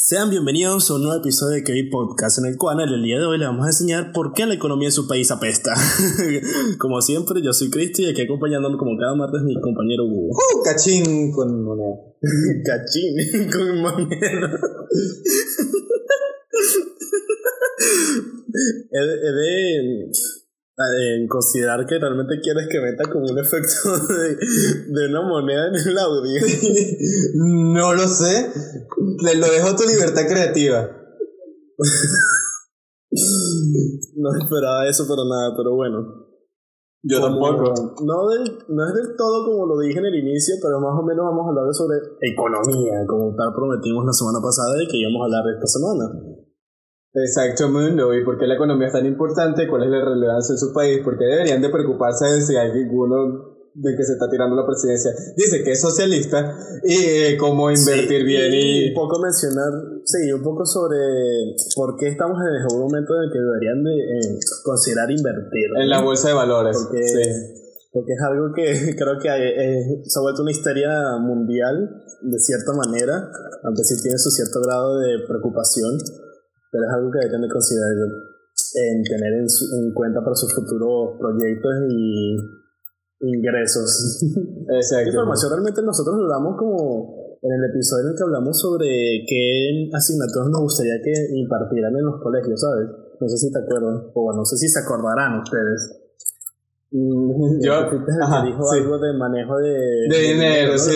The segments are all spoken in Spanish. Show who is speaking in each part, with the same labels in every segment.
Speaker 1: Sean bienvenidos a un nuevo episodio de KV Podcast, en el cual en el día de hoy le vamos a enseñar por qué la economía de su país apesta. como siempre, yo soy Cristi y aquí acompañándome como cada martes mi compañero Hugo.
Speaker 2: ¡Uh! Cachín con moneda.
Speaker 1: Cachín con moneda. he de en considerar que realmente quieres que meta como un efecto de, de una moneda en el audio.
Speaker 2: no lo sé. Le lo dejo a tu libertad creativa.
Speaker 1: no esperaba eso para nada, pero bueno.
Speaker 2: Yo tampoco.
Speaker 1: No, no es del todo como lo dije en el inicio, pero más o menos vamos a hablar sobre economía, como tal prometimos la semana pasada y que íbamos a hablar esta semana.
Speaker 2: Exacto, mundo. ¿Y por qué la economía es tan importante? ¿Cuál es la relevancia en su país? ¿Por qué deberían de preocuparse de si hay alguno de que se está tirando la presidencia dice que es socialista y eh, cómo invertir bien y...
Speaker 1: Un poco mencionar, sí, un poco sobre por qué estamos en el momento en el que deberían de eh, considerar invertir.
Speaker 2: En la bolsa de valores.
Speaker 1: Porque, porque es algo que creo que eh, se ha vuelto una histeria mundial de cierta manera, aunque sí tiene su cierto grado de preocupación pero es algo que deben de considerar en tener en, en cuenta para sus futuros proyectos y ingresos.
Speaker 2: Exacto.
Speaker 1: información realmente nosotros hablamos como en el episodio en el que hablamos sobre qué asignaturas nos gustaría que impartieran en los colegios, ¿sabes? No sé si te acuerdas, o no sé si se acordarán ustedes.
Speaker 2: Mm, yo
Speaker 1: ajá, dijo algo de manejo de,
Speaker 2: de dinero, sí,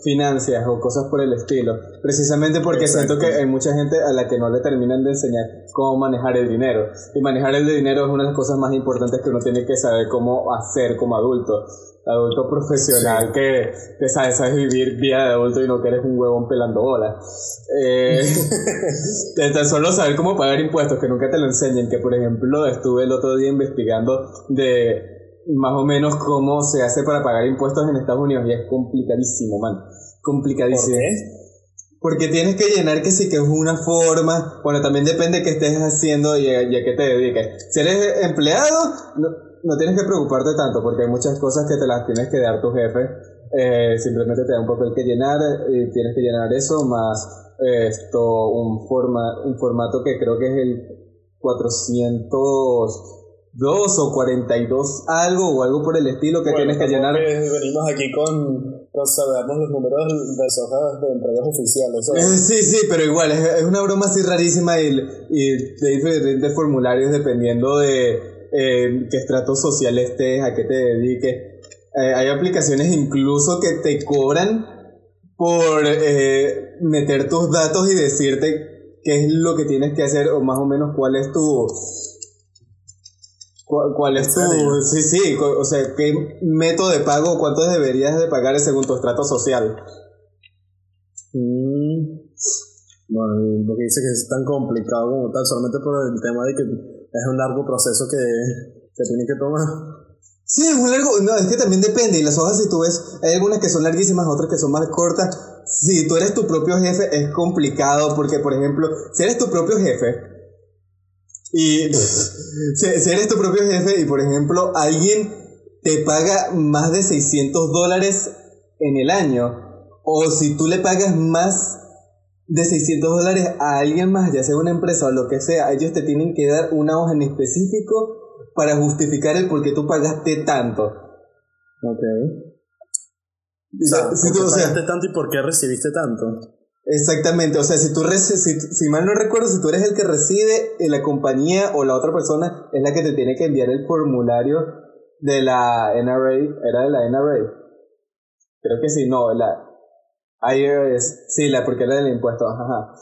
Speaker 2: finanzas o cosas por el estilo. Precisamente porque siento que hay mucha gente a la que no le terminan de enseñar cómo manejar el dinero. Y manejar el dinero es una de las cosas más importantes que uno tiene que saber cómo hacer como adulto. Adulto profesional que, que sabes, sabes vivir vida de adulto y no que eres un huevón pelando bolas. Eh, tan solo saber cómo pagar impuestos, que nunca te lo enseñen. Que por ejemplo estuve el otro día investigando de más o menos cómo se hace para pagar impuestos en Estados Unidos y es complicadísimo, man. Complicadísimo.
Speaker 1: ¿Por qué?
Speaker 2: Porque tienes que llenar que sí que es una forma, bueno, también depende de qué estés haciendo y a, qué te dediques. Si eres empleado, no, no, tienes que preocuparte tanto porque hay muchas cosas que te las tienes que dar tu jefe. Eh, simplemente te da un papel que llenar y tienes que llenar eso más esto, un, forma, un formato que creo que es el 400 2 o 42 algo o algo por el estilo que tienes que llenar.
Speaker 1: venimos aquí con, con sabernos los números de las hojas de entregas oficiales.
Speaker 2: Eh, sí, sí, pero igual, es, una broma así rarísima y, y de diferentes formularios dependiendo de eh, qué estrato social estés, a qué te dediques. Eh, hay aplicaciones incluso que te cobran por meter tus datos y decirte qué es lo que tienes que hacer o más o menos cuál es tu ¿Cuál, es tu...? Sí, sí, o sea, ¿qué método de pago, cuánto deberías de pagar según tu estrato social?
Speaker 1: Mm. Bueno, lo que dice que es tan complicado como tal, solamente por el tema de que es un largo proceso que se tiene que tomar.
Speaker 2: Sí, es un largo, no, es que también depende, y las hojas si tú ves, hay algunas que son larguísimas, otras que son más cortas. Si tú eres tu propio jefe es complicado porque, por ejemplo, si eres tu propio jefe, y si, eres tu propio jefe y, por ejemplo, alguien te paga más de 600 dólares en el año, o si tú le pagas más de 600 dólares a alguien más, ya sea una empresa o lo que sea, ellos te tienen que dar una hoja en específico para justificar el por qué tú pagaste tanto.
Speaker 1: Ok. O si tú, pagaste tanto y por qué recibiste tanto?
Speaker 2: Exactamente, o sea, si tú si, si, mal no recuerdo, si tú eres el que recibe, eh, la compañía o la otra persona es la que te tiene que enviar el formulario de la NRA, ¿era de la NRA? Creo que sí, no, la IRS, sí, la porque era del impuesto, ajá.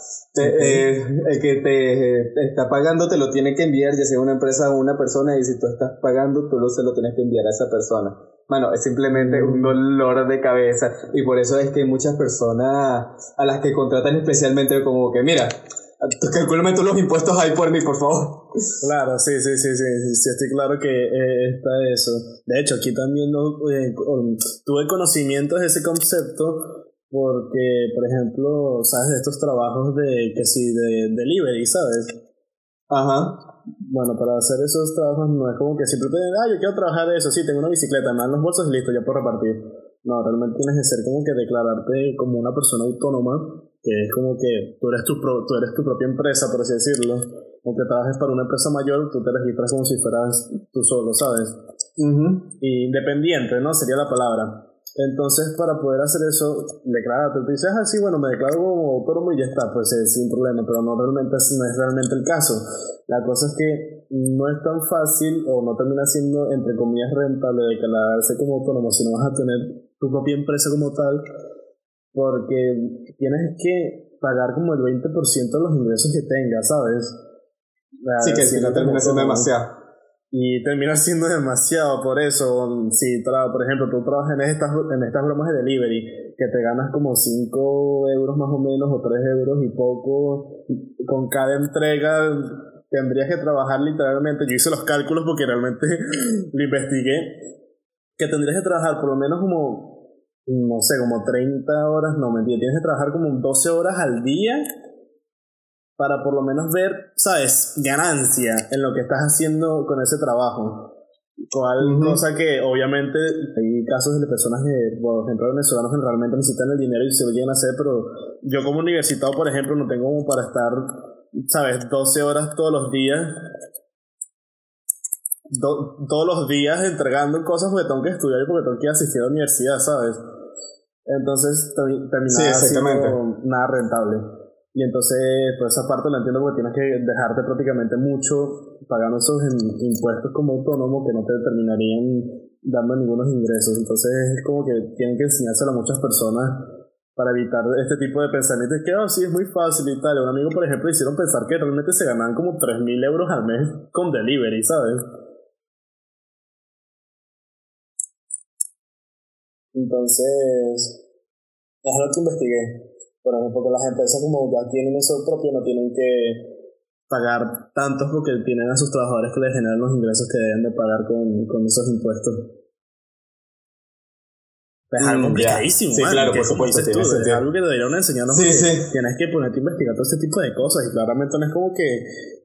Speaker 2: Eh, el que te, está pagando te lo tiene que enviar, ya sea una empresa o una persona, y si tú estás pagando, tú lo, se lo tienes que enviar a esa persona. Bueno, es simplemente un dolor de cabeza y por eso es que hay muchas personas a las que contratan especialmente como que, mira, calculame tú los impuestos ahí por mí, por favor.
Speaker 1: Claro, sí, sí, sí, sí, sí, estoy claro que eh, está eso. De hecho, aquí también eh, tuve conocimiento de ese concepto porque, por ejemplo, sabes de estos trabajos de, que sí, de delivery, ¿sabes?
Speaker 2: Ajá
Speaker 1: bueno, para hacer esos trabajos no es como que siempre te ah, yo quiero trabajar de eso, sí, tengo una bicicleta, me dan los bolsos y listo, ya puedo repartir. No, realmente tienes que ser como que declararte como una persona autónoma, que es como que tú eres tu, pro, tú eres tu propia empresa, por así decirlo. Aunque trabajes para una empresa mayor, tú te registras como si fueras tú solo, ¿sabes? Independiente, ¿no? Sería la palabra. Entonces, para poder hacer eso, declararte. Tú dices, ah, sí, bueno, me declaro como autónomo y ya está, pues eh, sin problema, pero no, realmente, no es realmente el caso. La cosa es que no es tan fácil o no termina siendo, entre comillas, rentable declararse como autónomo si no vas a tener tu propia empresa como tal, porque tienes que pagar como el 20% de los ingresos que tengas, ¿sabes?
Speaker 2: sí, que si no termina siendo demasiado.
Speaker 1: Y termina siendo demasiado por eso. Si, por ejemplo, tú trabajas en estas, en estas bromas de delivery, que te ganas como 5 euros más o menos, o 3 euros y poco, con cada entrega tendrías que trabajar literalmente. Yo hice los cálculos porque realmente lo investigué. Que tendrías que trabajar por lo menos como, no sé, como 30 horas, no mentira, tienes que trabajar como 12 horas al día para por lo menos ver, ¿sabes?, ganancia en lo que estás haciendo con ese trabajo. Cual cosa que obviamente hay casos de personas que, por ejemplo, venezolanos que realmente necesitan el dinero y se lo llegan a hacer, pero yo como universitado, por ejemplo, no tengo como para estar, ¿sabes?, 12 horas todos los días. todos los días entregando cosas porque tengo que estudiar y porque tengo que asistir a la universidad, ¿sabes? Entonces terminaba sí, nada rentable. Y entonces, por esa parte lo entiendo porque tienes que dejarte prácticamente mucho pagando esos impuestos como autónomo que no te terminarían dando ningunos ingresos. Entonces, es como que tienen que enseñárselo a muchas personas para evitar este tipo de pensamientos que, oh, sí, es muy fácil y tal. Un amigo, por ejemplo, hicieron pensar que realmente se ganaban como 3.000 euros al mes con delivery, ¿sabes? Entonces, es lo que investigué. Por ejemplo, que las empresas como ya tienen eso propio, no tienen que pagar tantos porque tienen a sus trabajadores que les generan los ingresos que deben de pagar con, con esos impuestos. Es algo mm, complicadísimo,
Speaker 2: sí, claro, por supuesto.
Speaker 1: Tú, es algo que deberían enseñarnos
Speaker 2: sí, sí.
Speaker 1: tienes que ponerte a investigar todo ese tipo de cosas y claramente no es como que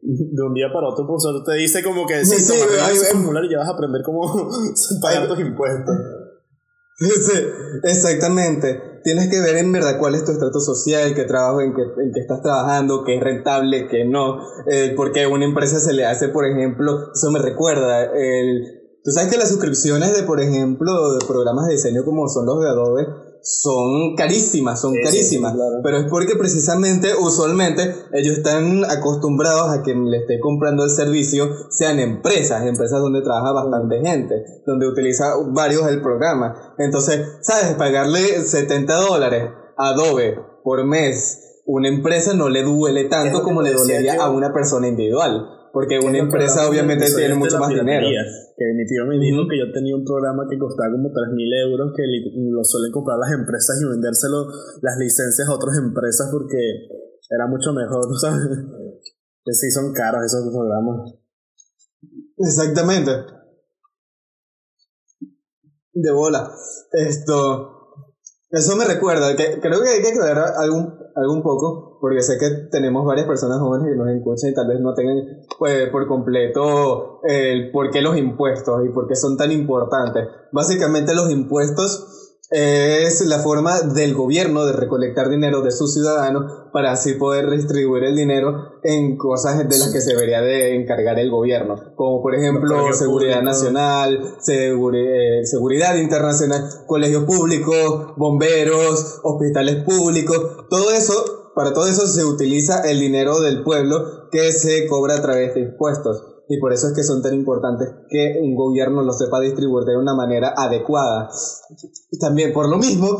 Speaker 1: de un día para otro el profesor te dice como que sí, sí, ese formulario y ya vas a aprender cómo pagar tus impuestos.
Speaker 2: Sí, exactamente tienes que ver en verdad cuál es tu estrato social, qué trabajo en que, en que estás trabajando, qué es rentable, qué no, eh, porque a una empresa se le hace, por ejemplo, eso me recuerda, el, tú sabes que las suscripciones de, por ejemplo, de programas de diseño como son los de Adobe, son carísimas, son carísimas. Pero es porque precisamente, usualmente, ellos están acostumbrados a que le esté comprando el servicio sean empresas, empresas donde trabaja bastante gente, donde utiliza varios el programa. Entonces, ¿sabes? Pagarle 70 dólares a Adobe por mes, una empresa no le duele tanto como le dolería a una persona individual. Porque una empresa obviamente tiene mucho más dinero.
Speaker 1: Que mi tío me dijo que yo tenía un programa que costaba como 3.000 euros que lo suelen comprar las empresas y vendérselo las licencias a otras empresas porque era mucho mejor, ¿sabes? Que sí son caros esos programas.
Speaker 2: Exactamente. De bola. Esto. Eso me recuerda que creo que hay que aclarar algún, algún poco, porque sé que tenemos varias personas jóvenes que nos escuchan y tal vez no tengan pues, por completo el por qué los impuestos y por qué son tan importantes. Básicamente los impuestos es la forma del gobierno de recolectar dinero de sus ciudadanos para así poder distribuir el dinero en cosas de las que se debería de encargar el gobierno, como por ejemplo seguridad nacional, eh, seguridad internacional, colegios públicos, bomberos, hospitales públicos, todo eso, para todo eso se utiliza el dinero del pueblo que se cobra a través de impuestos. Y por eso es que son tan importantes que un gobierno lo sepa distribuir de una manera adecuada. También por lo mismo,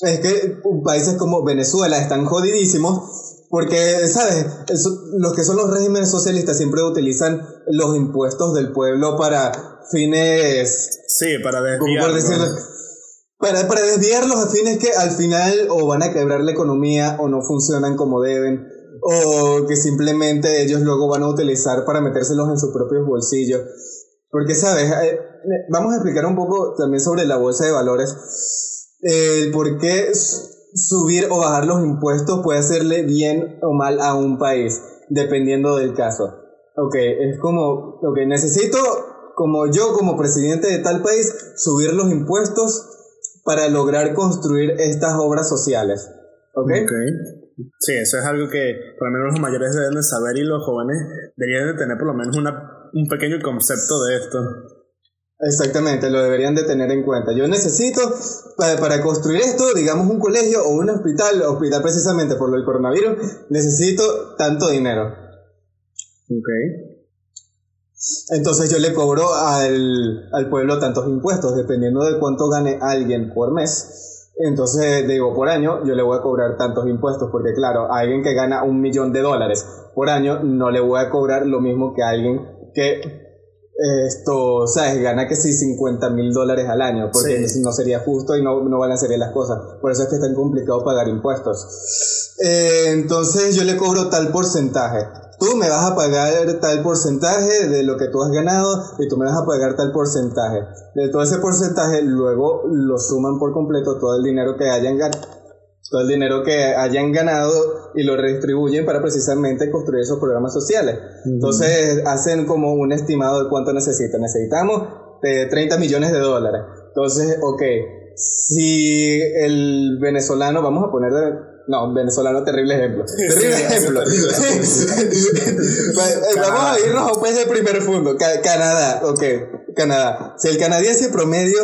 Speaker 2: es que países como Venezuela están jodidísimos porque, ¿sabes? los que son los regímenes socialistas siempre utilizan los impuestos del pueblo para fines...
Speaker 1: Sí, para desviarlos.
Speaker 2: Para, para desviarlos a fines que al final o van a quebrar la economía o no funcionan como deben o que simplemente ellos luego van a utilizar para metérselos en sus propios bolsillos. Porque, ¿sabes? Eh, eh, vamos a explicar un poco también sobre la bolsa de valores. El por qué subir o bajar los impuestos puede hacerle bien o mal a un país, dependiendo del caso. Ok, es como, ok, necesito, como yo como presidente de tal país, subir los impuestos para lograr construir estas obras sociales. ¿Ok?
Speaker 1: Sí, eso es algo que por lo menos los mayores deben de saber y los jóvenes deberían de tener por lo menos una, un pequeño concepto de esto.
Speaker 2: Exactamente, lo deberían de tener en cuenta. Yo necesito, para, para, construir esto, digamos un colegio o un hospital, hospital precisamente por lo del coronavirus, necesito tanto dinero.
Speaker 1: Ok.
Speaker 2: Entonces yo le cobro al, al pueblo tantos impuestos, dependiendo de cuánto gane alguien por mes entonces, digo, por año yo le voy a cobrar tantos impuestos, porque claro, a alguien que gana un millón de dólares por año no le voy a cobrar lo mismo que a alguien que esto, ¿sabes? Gana que sí 50 mil dólares al año, porque no sería justo y no, no balancearía las cosas. Por eso es que es tan complicado pagar impuestos. Eh, entonces yo le cobro tal porcentaje tú me vas a pagar tal porcentaje de lo que tú has ganado y tú me vas a pagar tal porcentaje. De todo ese porcentaje luego lo suman por completo todo el dinero que hayan ganado todo el dinero que hayan ganado y lo redistribuyen para precisamente construir esos programas sociales. Entonces hacen como un estimado de cuánto necesitan. Necesitamos de 30 millones de dólares. Entonces, ok, si el venezolano, vamos a poner no, venezolano, terrible ejemplo. Terrible ejemplo. Vamos a irnos a un país de primer fondo. Canadá, ok. Canadá. Si el canadiense promedio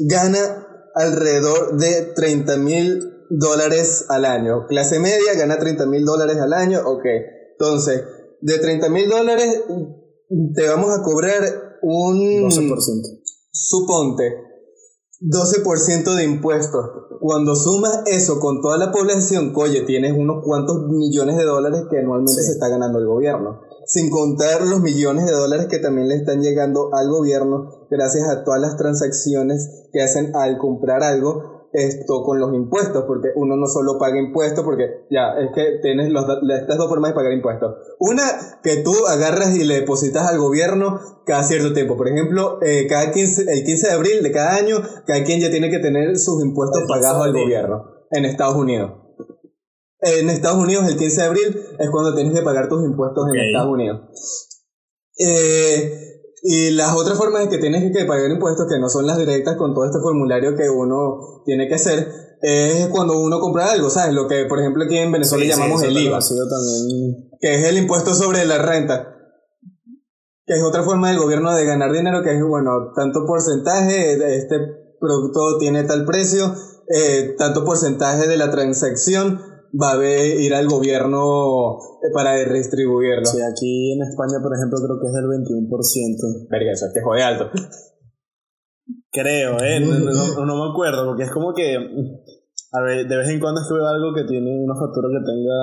Speaker 2: gana alrededor de 30 mil dólares al año. Clase media gana 30 mil dólares al año, ok. Entonces, de 30 mil dólares te vamos a cobrar un...
Speaker 1: 12%.
Speaker 2: Suponte, 12% de impuestos. Cuando sumas eso con toda la población, oye, tienes unos cuantos millones de dólares que anualmente se está ganando el gobierno. Sin contar los millones de dólares que también le están llegando al gobierno gracias a todas las transacciones que hacen al comprar algo esto con los impuestos, porque uno no solo paga impuestos, porque ya, es que tienes los, estas dos formas de pagar impuestos. Una, que tú agarras y le depositas al gobierno cada cierto tiempo. Por ejemplo, eh, cada 15, el 15 de abril de cada año, cada quien ya tiene que tener sus impuestos pagados al gobierno en Estados Unidos. En Estados Unidos, el 15 de abril es cuando tienes que pagar tus impuestos en Estados Unidos. Eh, y las otras formas que tienes que pagar impuestos, que no son las directas con todo este formulario que uno tiene que hacer, es cuando uno compra algo, ¿sabes? Lo que, por ejemplo, aquí en Venezuela llamamos el IVA,
Speaker 1: también.
Speaker 2: que es el impuesto sobre la renta, que es otra forma del gobierno de ganar dinero, que es, bueno, tanto porcentaje, este producto tiene tal precio, eh, tanto porcentaje de la transacción, va a ir al gobierno para redistribuirlo.
Speaker 1: Sí, aquí en España, por ejemplo, creo que es del 21%.
Speaker 2: Verga, eso es que jode alto.
Speaker 1: Creo, ¿eh? No, me acuerdo, porque es como que. A ver, de vez en cuando es que veo algo que tiene una factura que tenga.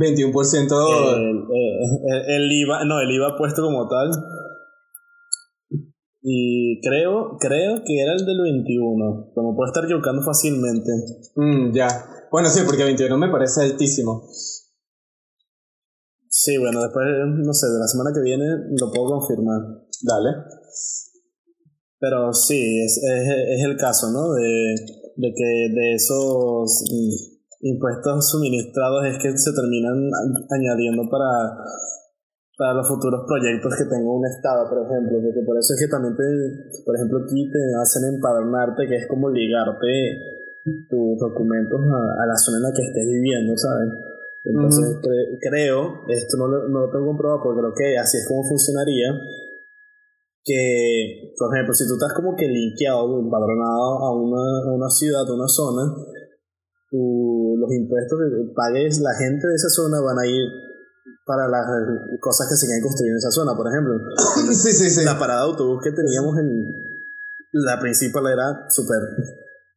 Speaker 2: 21%.
Speaker 1: El, el, IVA, no, el IVA puesto como tal. Y creo, creo que era el del 21. Como puedo estar equivocando fácilmente.
Speaker 2: Mm, ya. Bueno, sí, porque 21 me parece altísimo.
Speaker 1: Sí, bueno, después, no sé, de la semana que viene lo puedo confirmar.
Speaker 2: Dale.
Speaker 1: Pero sí, es, es, el caso, ¿no? De, de que de esos impuestos suministrados es que se terminan añadiendo para, para los futuros proyectos que tenga un estado, por ejemplo, porque por eso es que también te, por ejemplo, aquí te hacen empadronarte, que es como ligarte tus documentos a, la zona en la que estés viviendo, ¿sabes? Entonces creo, esto no lo, no lo tengo comprobado porque creo que así es como funcionaría, que, por ejemplo, si tú estás como que linkeado, empadronado a una, a una ciudad, a una zona, los impuestos que pagues la gente de esa zona van a ir para las cosas que se quieren construir en esa zona, por ejemplo.
Speaker 2: sí, sí, sí.
Speaker 1: La parada de autobús que teníamos en la principal era súper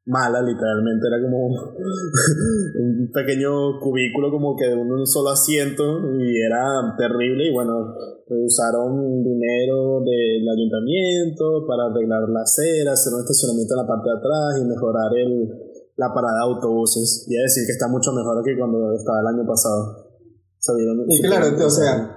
Speaker 1: mala, literalmente era como un pequeño cubículo como que de un solo asiento y era terrible y bueno, usaron dinero del ayuntamiento para arreglar la acera, hacer un estacionamiento en la parte de atrás y mejorar el, la parada de autobuses y a decir que está mucho mejor que cuando estaba el año pasado.
Speaker 2: y claro, o sea,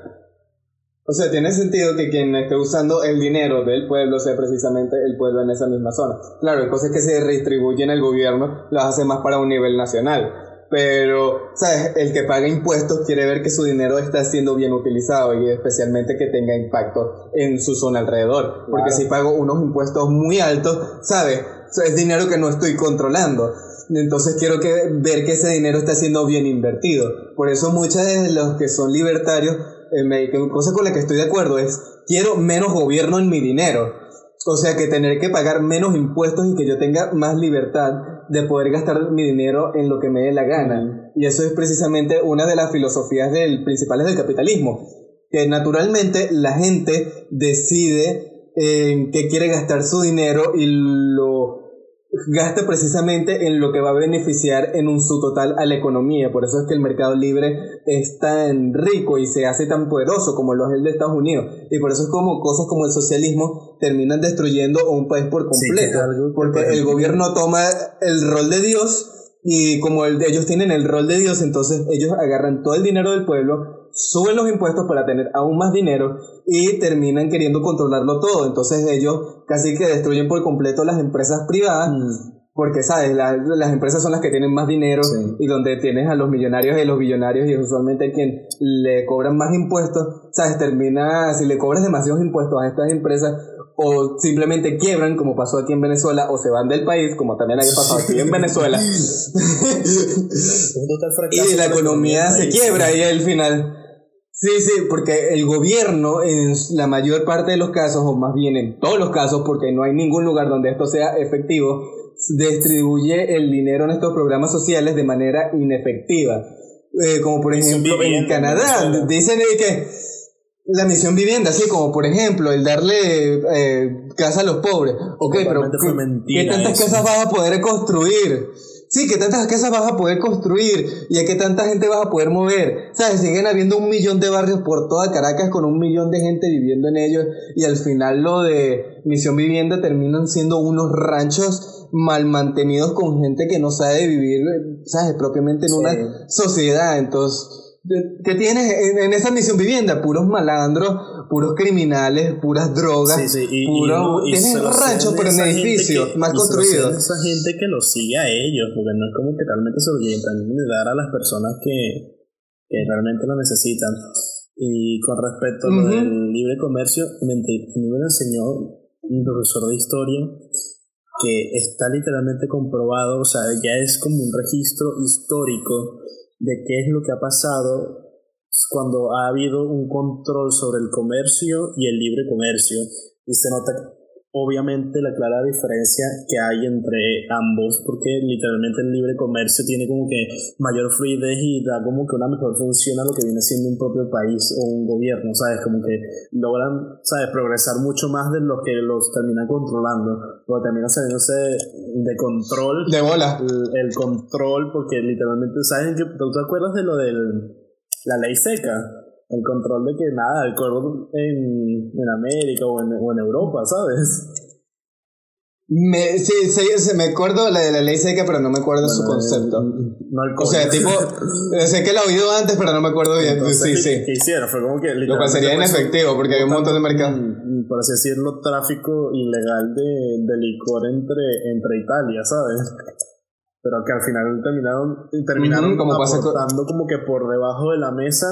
Speaker 2: o sea, tiene sentido que quien esté usando el dinero del pueblo sea precisamente el pueblo en esa misma zona. Claro, hay cosas que se redistribuyen el gobierno las hace más para un nivel nacional. Pero, ¿sabes? El que paga impuestos quiere ver que su dinero está siendo bien utilizado y especialmente que tenga impacto en su zona alrededor. Porque si pago unos impuestos muy altos, ¿sabes? es dinero que no estoy controlando. Entonces quiero que, ver que ese dinero está siendo bien invertido. Por eso muchos de los que son libertarios, eh, cosa con la que estoy de acuerdo es, quiero menos gobierno en mi dinero. O sea que tener que pagar menos impuestos y que yo tenga más libertad de poder gastar mi dinero en lo que me dé la gana. Y eso es precisamente una de las filosofías principales del capitalismo. Que naturalmente la gente decide en qué quiere gastar su dinero y lo gasta precisamente en lo que va a beneficiar en un su total a la economía. Por eso es que el mercado libre es tan rico y se hace tan poderoso como lo es el de Estados Unidos. Y por eso es como cosas como el socialismo terminan destruyendo un país por completo. porque el gobierno toma el rol de Dios y como ellos tienen el rol de Dios, entonces ellos agarran todo el dinero del pueblo, suben los impuestos para tener aún más dinero y terminan queriendo controlarlo todo. Entonces ellos casi que destruyen por completo las empresas privadas. Mm. Porque, ¿sabes? las empresas son las que tienen más dinero y donde tienes a los millonarios y los billonarios y usualmente quien le cobran más impuestos, ¿sabes? Termina, si le cobras demasiados impuestos a estas empresas, o simplemente quiebran, como pasó aquí en Venezuela, o se van del país, como también había pasado aquí en Venezuela. y la economía se quiebra y al final. Sí, sí, porque el gobierno en la mayor parte de los casos, o más bien en todos los casos, porque no hay ningún lugar donde esto sea efectivo, distribuye el dinero en estos programas sociales de manera inefectiva. Eh, como por ejemplo en Canadá, dicen que la misión vivienda, así como por ejemplo el darle eh, casa a los pobres. Ok, pero ¿qué, tantas casas vas a poder construir? Sí, ¿qué tantas casas vas a poder construir? ¿Y a qué tanta gente vas a poder mover? ¿Sabes? Siguen habiendo un millón de barrios por toda Caracas con un millón de gente viviendo en ellos y al final lo de misión vivienda terminan siendo unos ranchos mal mantenidos con gente que no sabe vivir, ¿sabes? Propiamente en una sociedad. Entonces ¿Qué tienes en, esa misión vivienda? Puros malandros, puros criminales, puras drogas. Sí, sí, y, tienes ranchos, pero en edificios más construidos.
Speaker 1: Esa gente que los sigue a ellos, porque no es como que realmente se lo también de dar a las personas que, que realmente lo necesitan. Y con respecto a lo del libre comercio, me, me enseñó un profesor de historia que está literalmente comprobado, o sea, ya es como un registro histórico de qué es lo que ha pasado cuando ha habido un control sobre el comercio y el libre comercio. Y se nota obviamente la clara diferencia que hay entre ambos, porque literalmente el libre comercio tiene como que mayor fluidez y da como que una mejor función a lo que viene siendo un propio país o un gobierno, ¿sabes? Como que logran, ¿sabes? Progresar mucho más de lo que los terminan controlando, o termina saliéndose de control.
Speaker 2: De bola.
Speaker 1: El, control, porque literalmente, ¿sabes? ¿Tú te acuerdas de lo de la ley seca? El control de que nada, el cuervo en, en América o en, o en Europa, ¿sabes?
Speaker 2: Me, sí, sí, se me acuerdo la de la ley seca, pero no me acuerdo su concepto. No el o sea, tipo, sé que la he oído antes, pero no me acuerdo bien. sí, sí.
Speaker 1: ¿Qué hicieron? Fue como que.
Speaker 2: Lo cual sería inefectivo, porque hay un montón de mercados.
Speaker 1: Por así decirlo, tráfico ilegal de, de licor entre, entre Italia, ¿sabes? Pero que al final terminaron, terminaron como aportando como que por debajo de la mesa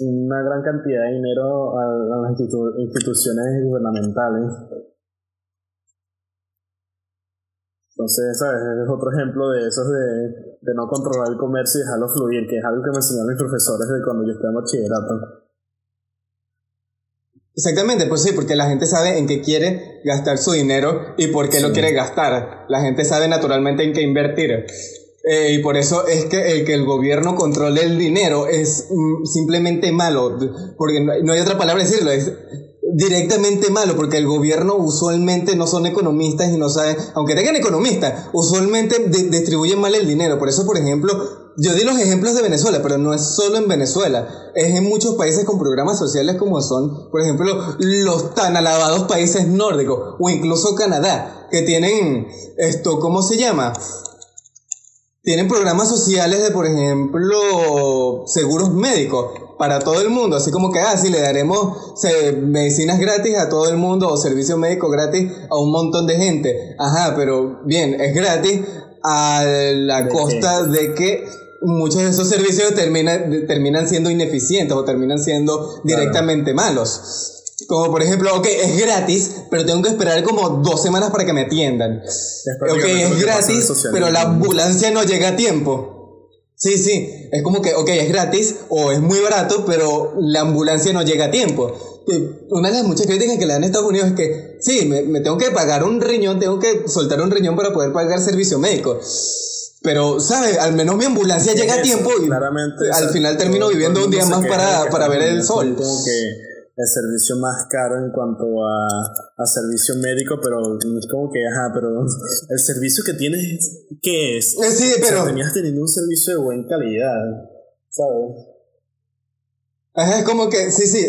Speaker 1: una gran cantidad de dinero a, las instituciones gubernamentales. Entonces, ¿sabes? Es otro ejemplo de esos de, de no controlar el comercio y dejarlo fluir, que es algo que me enseñaron mis profesores de cuando yo estaba en bachillerato.
Speaker 2: Exactamente, pues sí, porque la gente sabe en qué quiere gastar su dinero y por qué lo quiere gastar. La gente sabe naturalmente en qué invertir. Eh, y por eso es que el que el gobierno controle el dinero es mm, simplemente malo, porque no, hay otra palabra decirlo, es directamente malo, porque el gobierno usualmente no son economistas y no saben, aunque tengan economistas, usualmente distribuyen mal el dinero. Por eso, por ejemplo, yo di los ejemplos de Venezuela, pero no es solo en Venezuela, es en muchos países con programas sociales como son, por ejemplo, los tan alabados países nórdicos o incluso Canadá, que tienen esto, ¿cómo se llama? Tienen programas sociales de, por ejemplo, seguros médicos para todo el mundo, así como que, ah, sí, le daremos medicinas gratis a todo el mundo o servicio médico gratis a un montón de gente. Ajá, pero bien, es gratis a la costa de que muchos de esos servicios terminan, terminan siendo ineficientes o terminan siendo directamente malos. Como por ejemplo, ok, es gratis, pero tengo que esperar como dos semanas para que me atiendan. ok, es gratis, pero la ambulancia no llega a tiempo. Sí, sí, es como que, ok, es gratis o es muy barato, pero la ambulancia no llega a tiempo. Una de las muchas críticas que le dan a Estados Unidos es que, sí, me, me tengo que pagar un riñón, tengo que soltar un riñón para poder pagar servicio médico. Pero, ¿sabes? Al menos mi ambulancia llega a tiempo y al final termino viviendo un día más para, para ver el sol.
Speaker 1: Como que el servicio más caro en cuanto a, a servicio médico, pero es como que, ajá, pero el servicio que tienes, ¿qué es?
Speaker 2: Eh, sí, pero...
Speaker 1: O teniendo un servicio de buena calidad, ¿sabes?
Speaker 2: Ajá, es como que, sí, sí,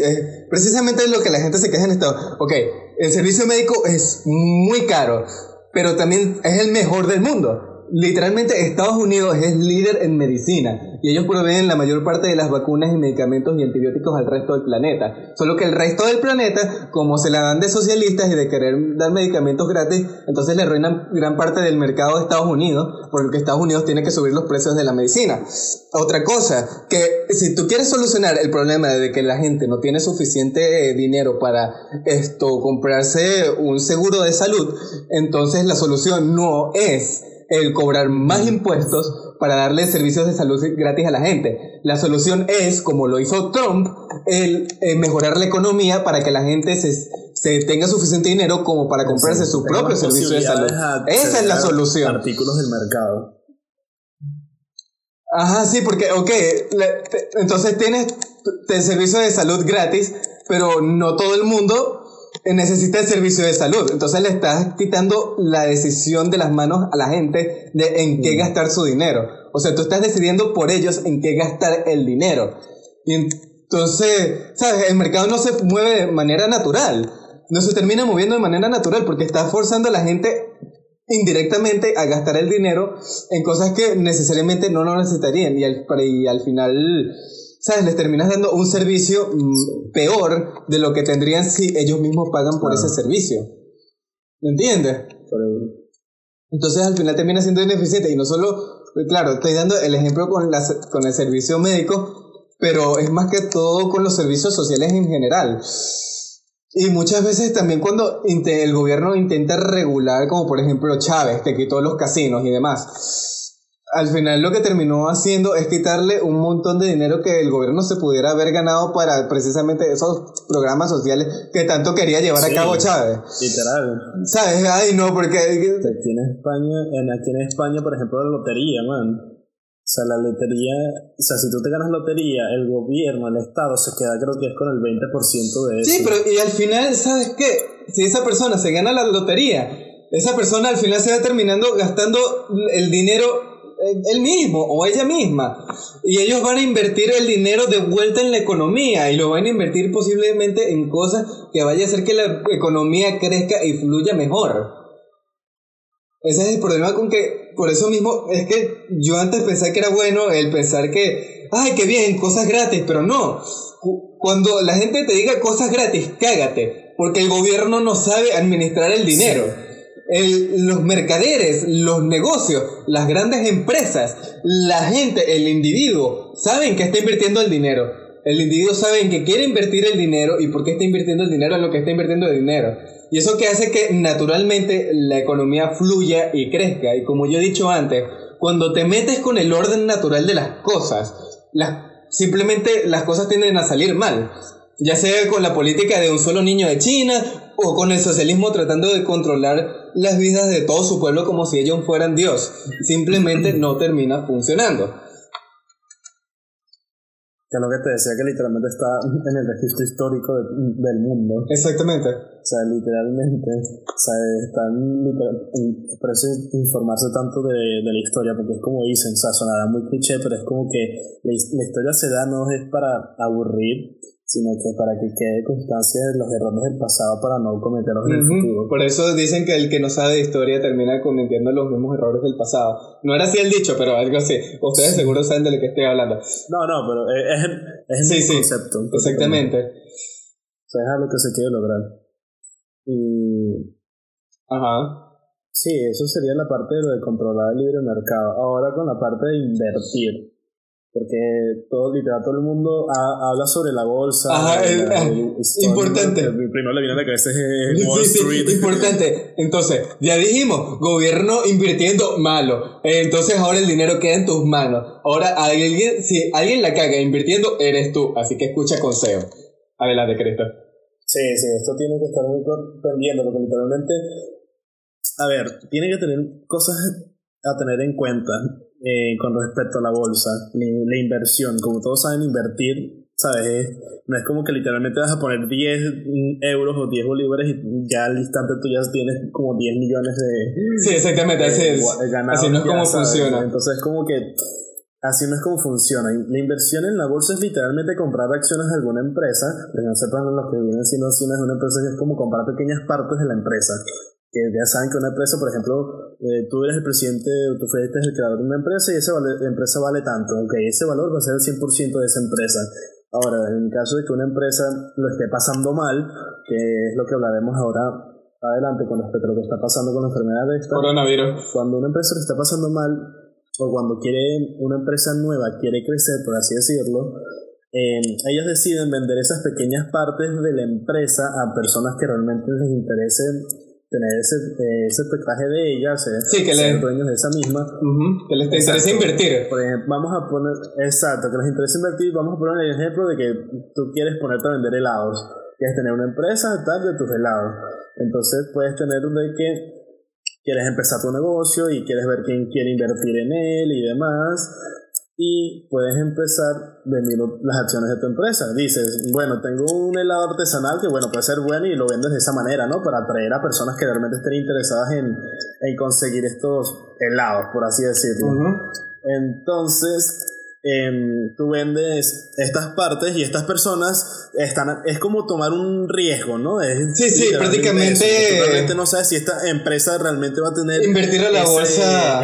Speaker 2: precisamente es lo que la gente se queja en esto. Ok, el servicio médico es muy caro, pero también es el mejor del mundo literalmente Estados Unidos es líder en medicina y ellos proveen la mayor parte de las vacunas y medicamentos y antibióticos al resto del planeta. Solo que el resto del planeta, como se la dan de socialistas y de querer dar medicamentos gratis, entonces le arruinan gran parte del mercado de Estados Unidos, porque Estados Unidos tiene que subir los precios de la medicina. Otra cosa, que si tú quieres solucionar el problema de que la gente no tiene suficiente dinero para esto comprarse un seguro de salud, entonces la solución no es el cobrar más impuestos para darle servicios de salud gratis a la gente. La solución es, como lo hizo Trump, el, eh, mejorar la economía para que la gente se, se tenga suficiente dinero como para comprarse su propio servicio de salud. Esa es la solución.
Speaker 1: Artículos del mercado.
Speaker 2: Ajá, sí, porque, ok, entonces tienes el servicio de salud gratis, pero no todo el mundo necesita el servicio de salud. Entonces le estás quitando la decisión de las manos a la gente de en qué gastar su dinero. O sea, tú estás decidiendo por ellos en qué gastar el dinero. Y entonces, ¿sabes? El mercado no se mueve de manera natural. No se termina moviendo de manera natural porque está forzando a la gente indirectamente a gastar el dinero en cosas que necesariamente no lo necesitarían. Y al, y al final ¿sabes? Les terminas dando un servicio mm, peor de lo que tendrían si ellos mismos pagan por ese servicio. ¿Me entiendes? Entonces al final termina siendo ineficiente y no solo, claro, estoy dando el ejemplo con, la, con el servicio médico, pero es más que todo con los servicios sociales en general. Y muchas veces también cuando el gobierno intenta regular, como por ejemplo Chávez, que quitó los casinos y demás, al final lo que terminó haciendo es quitarle un montón de dinero que el gobierno se pudiera haber ganado para precisamente esos programas sociales que tanto quería llevar a cabo Chávez.
Speaker 1: Literal.
Speaker 2: ¿Sabes? Ay, no, porque...
Speaker 1: Aquí en España, en, aquí en España, por ejemplo, la lotería, man. O sea, la lotería, o sea, si tú te ganas lotería, el gobierno, el Estado se queda creo que es con el 20% de eso.
Speaker 2: Sí, pero y al final, ¿sabes qué? Si esa persona se gana la lotería, esa persona al final se va terminando gastando el dinero él mismo o ella misma. Y ellos van a invertir el dinero de vuelta en la economía y lo van a invertir posiblemente en cosas que vaya a hacer que la economía crezca y fluya mejor. Ese es el problema con que, por eso mismo, es que yo antes pensé que era bueno el pensar que, ay, qué bien, cosas gratis, pero no. Cuando la gente te diga cosas gratis, cágate, porque el gobierno no sabe administrar el dinero los mercaderes, los negocios, las grandes empresas, la gente, el individuo, saben que está invirtiendo el dinero. El individuo sabe en que quiere invertir el dinero y por qué está invirtiendo el dinero en lo que está invirtiendo el dinero. Y eso que hace que naturalmente la economía fluya y crezca. Y como yo he dicho antes, cuando te metes con el orden natural de las cosas, las, simplemente las cosas tienden a salir mal. Ya sea con la política de un solo niño de China o con el socialismo tratando de controlar las vidas de todo su pueblo como si ellos fueran Dios. Simplemente no termina funcionando.
Speaker 1: Que es lo que te decía que literalmente está en el registro histórico del mundo.
Speaker 2: Exactamente.
Speaker 1: O sea, literalmente. O sea, están por eso informarse tanto de, de, la historia, porque es como dicen, o sea, sonará muy cliché, pero es como que la, la historia se da no es para aburrir, sino que para que quede constancia de los errores del pasado para no cometerlos en el futuro.
Speaker 2: Por eso dicen que el que no sabe de historia termina cometiendo los mismos errores del pasado. No era así el dicho, pero algo así. Ustedes seguro saben de lo que estoy hablando.
Speaker 1: No, no, pero es, es el sí, concepto.
Speaker 2: exactamente.
Speaker 1: O sea, es algo que se quiere lograr. Y...
Speaker 2: Ajá.
Speaker 1: Sí, eso sería la parte de controlar el libre mercado. Ahora con la parte de invertir. Porque todo, literal, todo el mundo habla sobre la bolsa.
Speaker 2: Ajá, importante.
Speaker 1: primero le viene a la cabeza es Wall Street.
Speaker 2: importante. Entonces, ya dijimos, gobierno invirtiendo malo. Entonces ahora el dinero queda en tus manos. Ahora alguien, si alguien la caga invirtiendo, eres tú. Así que escucha consejo. Adelante, Cristo.
Speaker 1: Sí, sí, esto tiene que estar muy pendiente, porque literalmente, a ver, tiene que tener cosas a tener en cuenta eh, con respecto a la bolsa, la, inversión. Como todos saben, invertir, ¿sabes? no es como que literalmente vas a poner 10 euros o 10 bolívares y ya al instante tú ya tienes como 10 millones de.
Speaker 2: Sí, exactamente, así es. Así no es como funciona.
Speaker 1: Entonces, es como que. Así no es como funciona. La inversión en la bolsa es literalmente comprar acciones de alguna empresa. No sepan lo que vienen siendo acciones de una empresa, que es como comprar pequeñas partes de la empresa que ya saben que una empresa, por ejemplo, eh, tú eres el presidente, tú fuiste el creador de una empresa y esa empresa vale tanto, aunque ese valor va a ser el 100% de esa empresa. Ahora, en el caso de que una empresa lo esté pasando mal, que es lo que hablaremos ahora adelante con respecto a lo que está pasando con la enfermedad de esta,
Speaker 2: coronavirus.
Speaker 1: Cuando una empresa lo está pasando mal, o cuando quiere una empresa nueva quiere crecer, por así decirlo, eh, ellos deciden vender esas pequeñas partes de la empresa a personas que realmente les interesen tener ese, eh, ese de ella, ser,
Speaker 2: sí, que
Speaker 1: ser dueños de esa misma.
Speaker 2: que les interesa invertir.
Speaker 1: Por ejemplo, vamos a poner, exacto, que les interesa invertir, vamos a poner el ejemplo de que tú quieres ponerte a vender helados, quieres tener una empresa tal de tus helados. Entonces puedes tener de que quieres empezar tu negocio y quieres ver quién quiere invertir en él y demás y puedes empezar vendiendo las acciones de tu empresa. Dices, bueno, tengo un helado artesanal que, bueno, puede ser bueno y lo vendes de esa manera, ¿no? Para atraer a personas que realmente estén interesadas en, en conseguir estos helados, por así decirlo. Entonces, em, tú vendes estas partes y estas personas están, es como tomar un riesgo, ¿no? Es
Speaker 2: sí, sí, prácticamente...
Speaker 1: realmente no sabes si esta empresa realmente va a tener...
Speaker 2: Invertir a la bolsa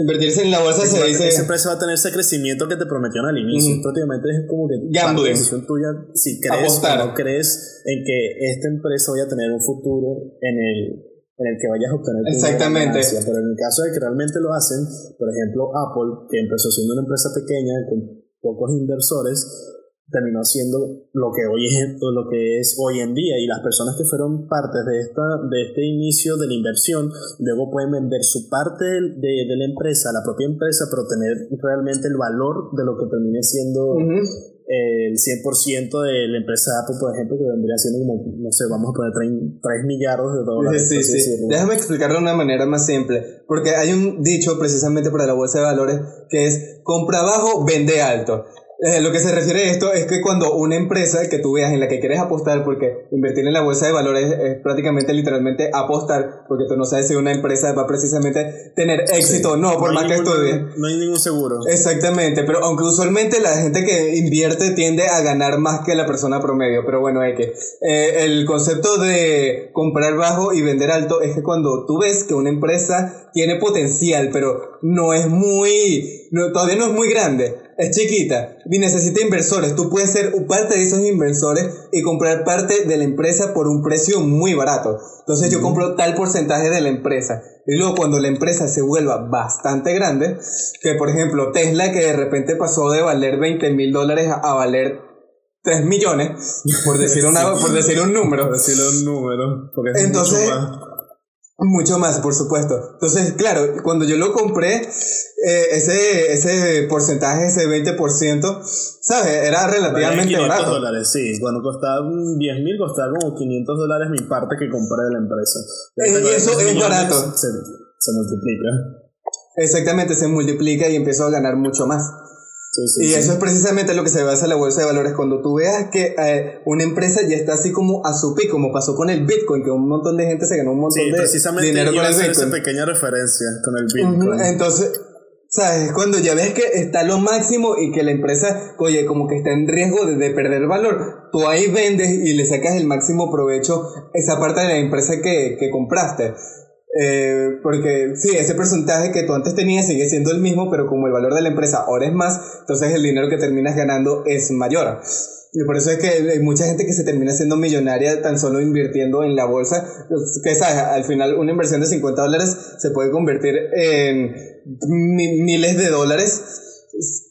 Speaker 2: invertirse en la bolsa se dice.
Speaker 1: Esa empresa va a tener ese crecimiento que te prometieron al inicio. Prácticamente es como que.
Speaker 2: Gambling.
Speaker 1: decisión tuya. Si crees o no crees en que esta empresa vaya a tener un futuro en el, en el que vayas a obtener
Speaker 2: Exactamente.
Speaker 1: Pero en el caso de que realmente lo hacen, por ejemplo, Apple, que empezó siendo una empresa pequeña con pocos inversores, terminó siendo lo que hoy es lo que es hoy en día. Y las personas que fueron parte de esta de este inicio de la inversión luego pueden vender su parte de, de la empresa la propia empresa pero tener realmente el valor de lo que termine siendo el 100% de la empresa Apple por ejemplo que vendría siendo como no sé vamos a poner 3, 3 millardos de dólares
Speaker 2: sí, sí. déjame explicarlo de una manera más simple porque hay un dicho precisamente para la bolsa de valores que es compra bajo vende alto eh, lo que se refiere a esto es que cuando una empresa que tú veas en la que quieres apostar, porque invertir en la bolsa de valores es, prácticamente literalmente apostar, porque tú no sabes si una empresa va a precisamente tener éxito o no, por más que estudie.
Speaker 1: No hay ningún seguro.
Speaker 2: Exactamente, pero aunque usualmente la gente que invierte tiende a ganar más que la persona promedio, pero bueno, es que eh, el concepto de comprar bajo y vender alto es que cuando tú ves que una empresa tiene potencial, pero no es muy, no, todavía no es muy grande, es chiquita y necesita inversores. Tú puedes ser parte de esos inversores y comprar parte de la empresa por un precio muy barato. Entonces yo compro tal porcentaje de la empresa. Y luego cuando la empresa se vuelva bastante grande, que por ejemplo Tesla que de repente pasó de valer 20 mil dólares a valer 3 millones, por decir, una, por decir un número.
Speaker 1: Por decir un número.
Speaker 2: Entonces, mucho más, por supuesto. Entonces, claro, cuando yo lo compré, eh, ese, ese porcentaje, ese 20%, ¿sabes? Era relativamente 500 barato.
Speaker 1: dólares, sí. Cuando costaba 10 mil, costaba como 500 dólares mi parte que compré de la empresa.
Speaker 2: Eh, y eso es barato.
Speaker 1: Se, se multiplica.
Speaker 2: Exactamente, se multiplica y empiezo a ganar mucho más y eso es precisamente lo que se basa en la bolsa de valores. Cuando tú veas que eh, una empresa ya está así como a su pico, como pasó con el Bitcoin, que un montón de gente se ganó un montón de dinero con el Bitcoin.
Speaker 1: esa pequeña referencia con el Bitcoin.
Speaker 2: Entonces, ¿sabes? Cuando ya ves que está lo máximo y que la empresa, oye, como que está en riesgo de, de perder valor, tú ahí vendes y le sacas el máximo provecho esa parte de la empresa que, que compraste. Eh, porque sí, ese porcentaje que tú antes tenías sigue siendo el mismo, pero como el valor de la empresa ahora es más, entonces el dinero que terminas ganando es mayor. Y por eso es que hay mucha gente que se termina siendo millonaria tan solo invirtiendo en la bolsa. Que sabes, al final una inversión de 50 dólares se puede convertir en miles de dólares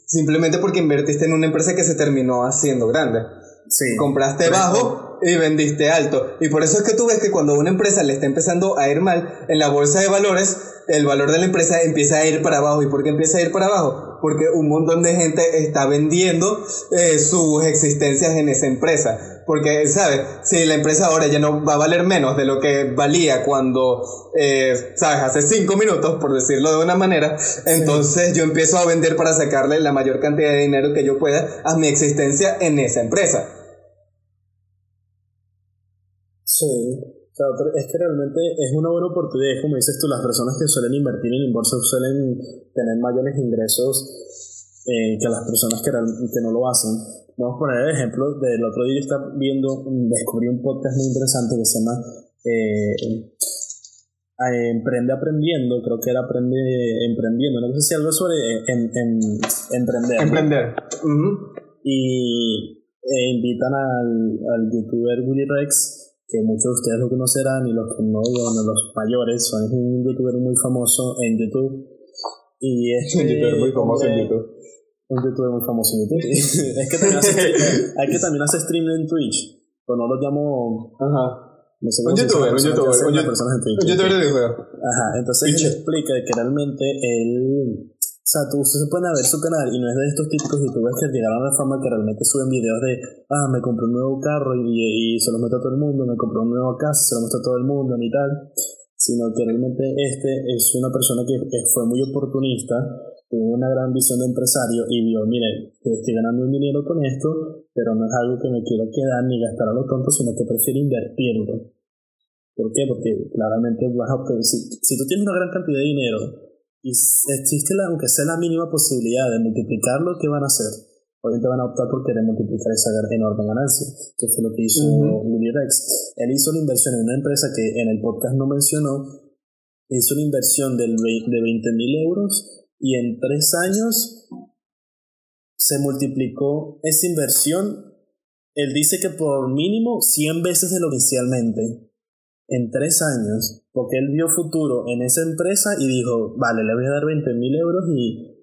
Speaker 2: simplemente porque invertiste en una empresa que se terminó haciendo grande.
Speaker 1: Sí.
Speaker 2: Compraste bajo y vendiste alto. Y por eso es que tú ves que cuando una empresa le está empezando a ir mal en la bolsa de valores, el valor de la empresa empieza a ir para abajo. ¿Y por qué empieza a ir para abajo? Porque un montón de gente está vendiendo eh, sus existencias en esa empresa. Porque, ¿sabes? Si la empresa ahora ya no va a valer menos de lo que valía cuando, eh, ¿sabes? Hace cinco minutos, por decirlo de una manera, entonces yo empiezo a vender para sacarle la mayor cantidad de dinero que yo pueda a mi existencia en esa empresa.
Speaker 1: Sí. O sea, es que realmente es una buena oportunidad, como dices tú, las personas que suelen invertir en bolsa suelen tener mayores ingresos eh, que las personas que, que no lo hacen. Vamos a poner el ejemplo del otro día yo estaba viendo, descubrí un podcast muy interesante que se llama eh, Emprende Aprendiendo, creo que era Aprende Emprendiendo, no sé si algo sobre en, emprender.
Speaker 2: Emprender.
Speaker 1: Y eh, invitan al, al youtuber Willy Rex, que muchos de ustedes lo conocerán y los que no, bueno, los mayores, son un youtuber muy famoso en YouTube. Y
Speaker 2: es un youtuber muy famoso en YouTube
Speaker 1: un youtuber muy famoso en YouTube. es que también hace, hay que también hace stream en Twitch, pero no lo llamo.
Speaker 2: Ajá. No sé un youtuber, un youtuber, un youtuber de juego.
Speaker 1: Ajá, entonces él explica que realmente él. O sea, tú, ustedes pueden ver su canal y no es de estos típicos youtubers que llegaron a la fama que realmente suben videos de, ah, me compré un nuevo carro y, y, se lo meto a todo el mundo, me compré una nueva casa, se lo muestro a todo el mundo y tal. Sino que realmente este es una persona que fue muy oportunista tuvo una gran visión de empresario y vio, mire, estoy ganando un dinero con esto, pero no es algo que me quiero quedar ni gastar a lo tonto, sino que prefiero invertirlo. ¿Por qué? Porque claramente vas a si, si tú tienes una gran cantidad de dinero y existe, la, aunque sea la mínima posibilidad de multiplicarlo, ¿qué van a hacer? Obviamente van a optar por querer multiplicar esa enorme ganancia. Eso fue lo que hizo Willy Rex. Él hizo la inversión en una empresa que en el podcast no mencionó. Hizo una inversión del, de 20 mil euros y en tres años se multiplicó esa inversión. Él dice que por mínimo 100 veces de lo inicialmente. En tres años. Porque él vio futuro en esa empresa y dijo, vale, le voy a dar 20 mil euros y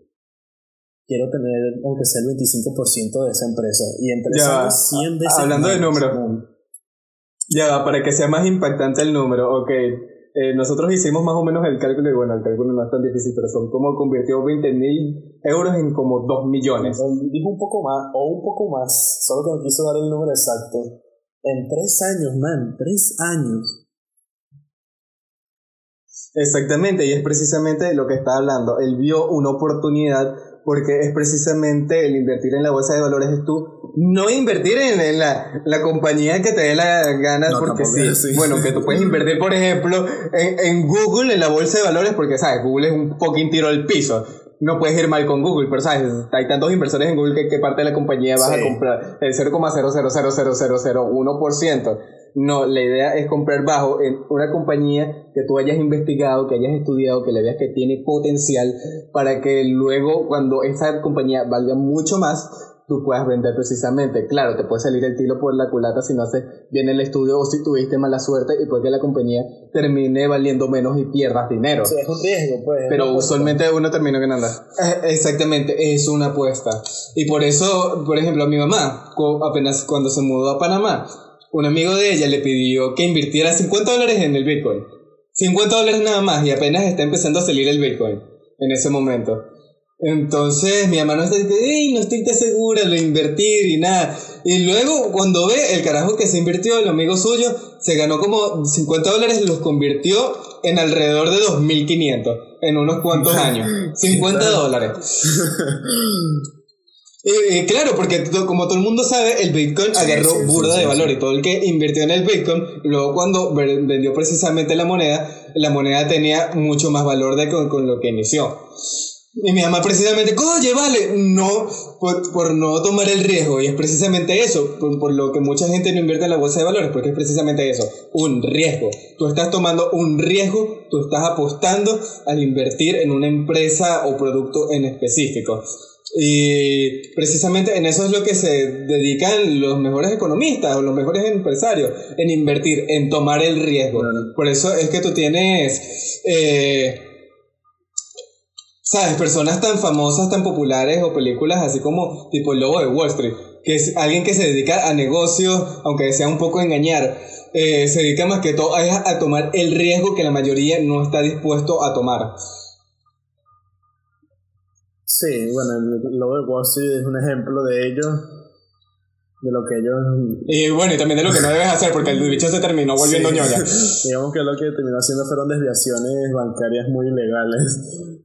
Speaker 1: quiero tener, aunque sea el 25% de esa empresa. Y en tres años 100 veces.
Speaker 2: Hablando de números. Ya, para que sea más impactante el número, ok. Eh, nosotros hicimos más o menos el cálculo, y bueno, el cálculo no es tan difícil, pero son como convirtió 20 mil euros en como 2 millones.
Speaker 1: Dijo un poco más, o un poco más, solo que no quiso dar el número exacto. En 3 años, man, 3 años.
Speaker 2: Exactamente, y es precisamente lo que está hablando. Él vio una oportunidad porque es precisamente el invertir en la bolsa de valores es tú no invertir en, la, la, compañía que te dé la gana porque sí, bueno que tú puedes invertir por ejemplo en, en, Google en la bolsa de valores porque sabes Google es un poquín tiro al piso no puedes ir mal con Google pero sabes hay tantos inversores en Google que qué parte de la compañía vas a comprar el 0,0000001% no, la idea es comprar bajo en una compañía que tú hayas investigado, que hayas estudiado, que le veas que tiene potencial para que luego cuando esa compañía valga mucho más, tú puedas vender precisamente. Claro, te puede salir el tiro por la culata si no haces bien el estudio o si tuviste mala suerte y puede que la compañía termine valiendo menos y pierdas dinero.
Speaker 1: Sí, es un riesgo, pues.
Speaker 2: Pero usualmente uno termina ganando. Eh, exactamente, es una apuesta. Y por eso, por ejemplo, a mi mamá, apenas cuando se mudó a Panamá, un amigo de ella le pidió que invirtiera 50 dólares en el Bitcoin. 50 dólares nada más y apenas está empezando a salir el Bitcoin en ese momento. Entonces mi mamá no está no estoy tan segura de invertir y nada. Y luego cuando ve el carajo que se invirtió, el amigo suyo, se ganó como 50 dólares, los convirtió en alrededor de 2.500 en unos cuantos años. 50 dólares. Eh, claro, porque como todo el mundo sabe, el Bitcoin agarró burda de valor y todo el que invirtió en el Bitcoin, luego cuando vendió precisamente la moneda, la moneda tenía mucho más valor de con, lo que inició. Y mi mamá precisamente, oye, vale, no, por, por, no tomar el riesgo. Y es precisamente eso, por, por, lo que mucha gente no invierte en la bolsa de valores, porque es precisamente eso, un riesgo. Tú estás tomando un riesgo, tú estás apostando al invertir en una empresa o producto en específico. Y precisamente en eso es lo que se dedican los mejores economistas o los mejores empresarios, en invertir, en tomar el riesgo. Por eso es que tú tienes... Eh, ¿sabes? Personas tan famosas, tan populares o películas así como tipo El Lobo de Wall Street, que es alguien que se dedica a negocios, aunque sea un poco engañar, eh, se dedica más que todo a, a tomar el riesgo que la mayoría no está dispuesto a tomar.
Speaker 1: Sí, bueno, el Lobo de Wall Street es un ejemplo de ello de lo que ellos...
Speaker 2: Y bueno, y también de lo que no debes hacer, porque el bicho se terminó volviendo ñoña.
Speaker 1: Digamos que lo que terminó haciendo fueron desviaciones bancarias muy ilegales.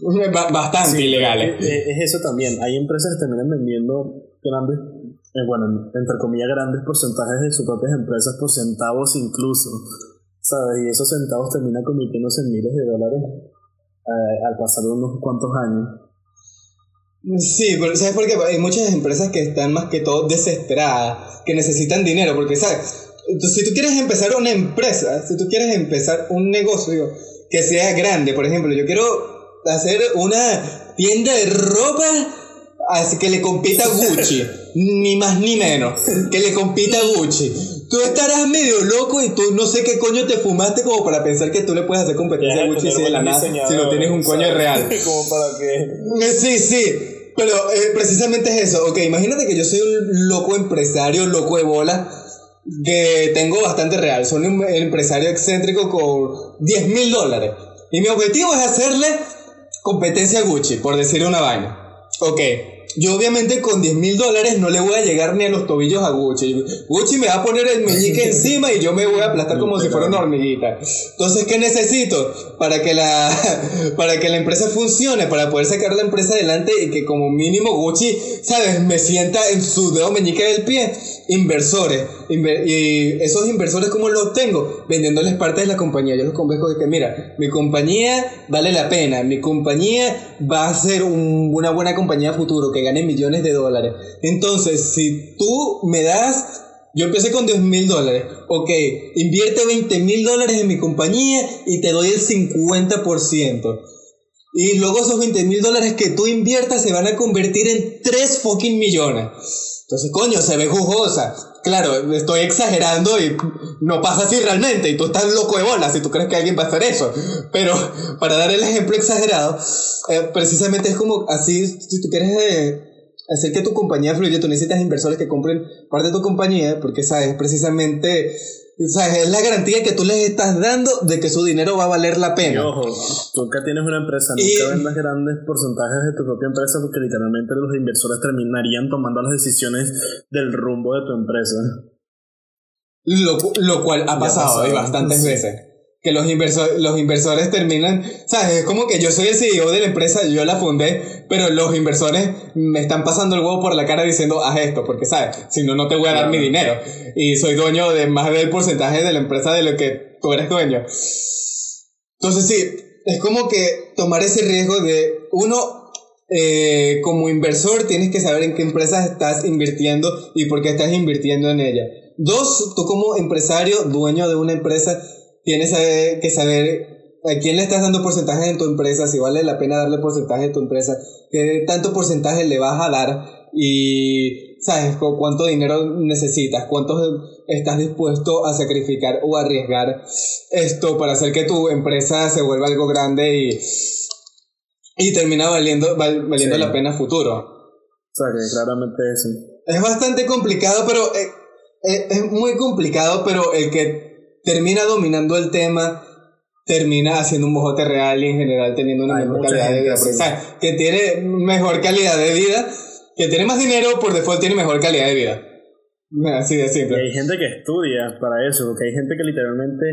Speaker 2: Bastante ilegales.
Speaker 1: Es, eso también. Hay empresas que terminan vendiendo grandes, eh, bueno, entre comillas, grandes porcentajes de sus propias empresas por centavos incluso. ¿Sabes? Y esos centavos terminan convirtiéndose en miles de dólares eh, al pasar unos cuantos años.
Speaker 2: Sí, pero ¿sabes por qué? Hay muchas empresas que están más que todo desesperadas, que necesitan dinero, porque, ¿sabes? si tú quieres empezar una empresa, si tú quieres empezar un negocio que sea grande, por ejemplo, yo quiero hacer una tienda de ropa así que le compita a Gucci, ni más ni menos, que le compita a Gucci. Tú estarás medio loco y tú no sé qué coño te fumaste como para pensar que tú le puedes hacer competencia a Gucci si, la nada, si no tienes un coño real.
Speaker 1: como para que...
Speaker 2: Sí, sí. Pero eh, precisamente es eso. Ok, imagínate que yo soy un loco empresario, loco de bola, que tengo bastante real. Soy un empresario excéntrico con 10 mil dólares. Y mi objetivo es hacerle competencia Gucci, por decir una vaina. Ok, yo obviamente con 10 mil dólares no le voy a llegar ni a los tobillos a Gucci. Gucci me va a poner el meñique encima y yo me voy a aplastar como si fuera una hormiguita. Entonces, ¿qué necesito? Para que, la, para que la empresa funcione, para poder sacar la empresa adelante y que como mínimo Gucci, ¿sabes? Me sienta en su dedo meñique del pie. Inversores. y esos inversores, ¿cómo los tengo? Vendiéndoles parte de la compañía. Yo los convenzo de que, mira, mi compañía vale la pena. Mi compañía va a ser una buena compañía futuro. Que gane millones de dólares. Entonces, si tú me das yo empecé con 10 mil dólares. Ok, invierte 20 mil dólares en mi compañía y te doy el 50%. Y luego esos 20 mil dólares que tú inviertas se van a convertir en 3 fucking millones. Entonces, coño, se ve jugosa. Claro, estoy exagerando y no pasa así realmente. Y tú estás loco de bola si tú crees que alguien va a hacer eso. Pero para dar el ejemplo exagerado, eh, precisamente es como así, si tú quieres eh, hacer que tu compañía fluya, tú necesitas inversores que compren parte de tu compañía, porque sabes, precisamente es la garantía que tú les estás dando de que su dinero va a valer la pena.
Speaker 1: Y ojo, tú nunca tienes una empresa, nunca vendas grandes porcentajes de tu propia empresa porque literalmente los inversores terminarían tomando las decisiones del rumbo de tu empresa.
Speaker 2: Lo, lo cual ha pasado, bastantes veces que los, inversores los inversores terminan, ¿sabes? Es como que yo soy el CEO de la empresa, yo la fundé, pero los inversores me están pasando el huevo por la cara diciendo, haz esto, porque, ¿sabes? Si no, no te voy a dar mi dinero. Y soy dueño de más del porcentaje de la empresa de lo que tú eres dueño. Entonces, sí, es como que tomar ese riesgo de, uno, eh, como inversor tienes que saber en qué empresas estás invirtiendo y por qué estás invirtiendo en ella. Dos, tú como empresario, dueño de una empresa, tienes que saber a quién le estás dando porcentaje en tu empresa, si vale la pena darle porcentaje a tu empresa, qué tanto porcentaje le vas a dar y sabes cuánto dinero necesitas, cuánto estás dispuesto a sacrificar o arriesgar esto para hacer que tu empresa se vuelva algo grande y, y termina valiendo, valiendo la pena futuro.
Speaker 1: O sea, que claramente eso.
Speaker 2: Es bastante complicado, pero eh, eh, es muy complicado, pero el que termina dominando el tema, termina haciendo un mojote real y en general teniendo una mejor calidad de vida. que tiene mejor calidad de vida, que tiene más dinero, por default tiene mejor calidad de vida. Así de simple.
Speaker 1: Y hay gente que estudia para eso, porque hay gente que literalmente,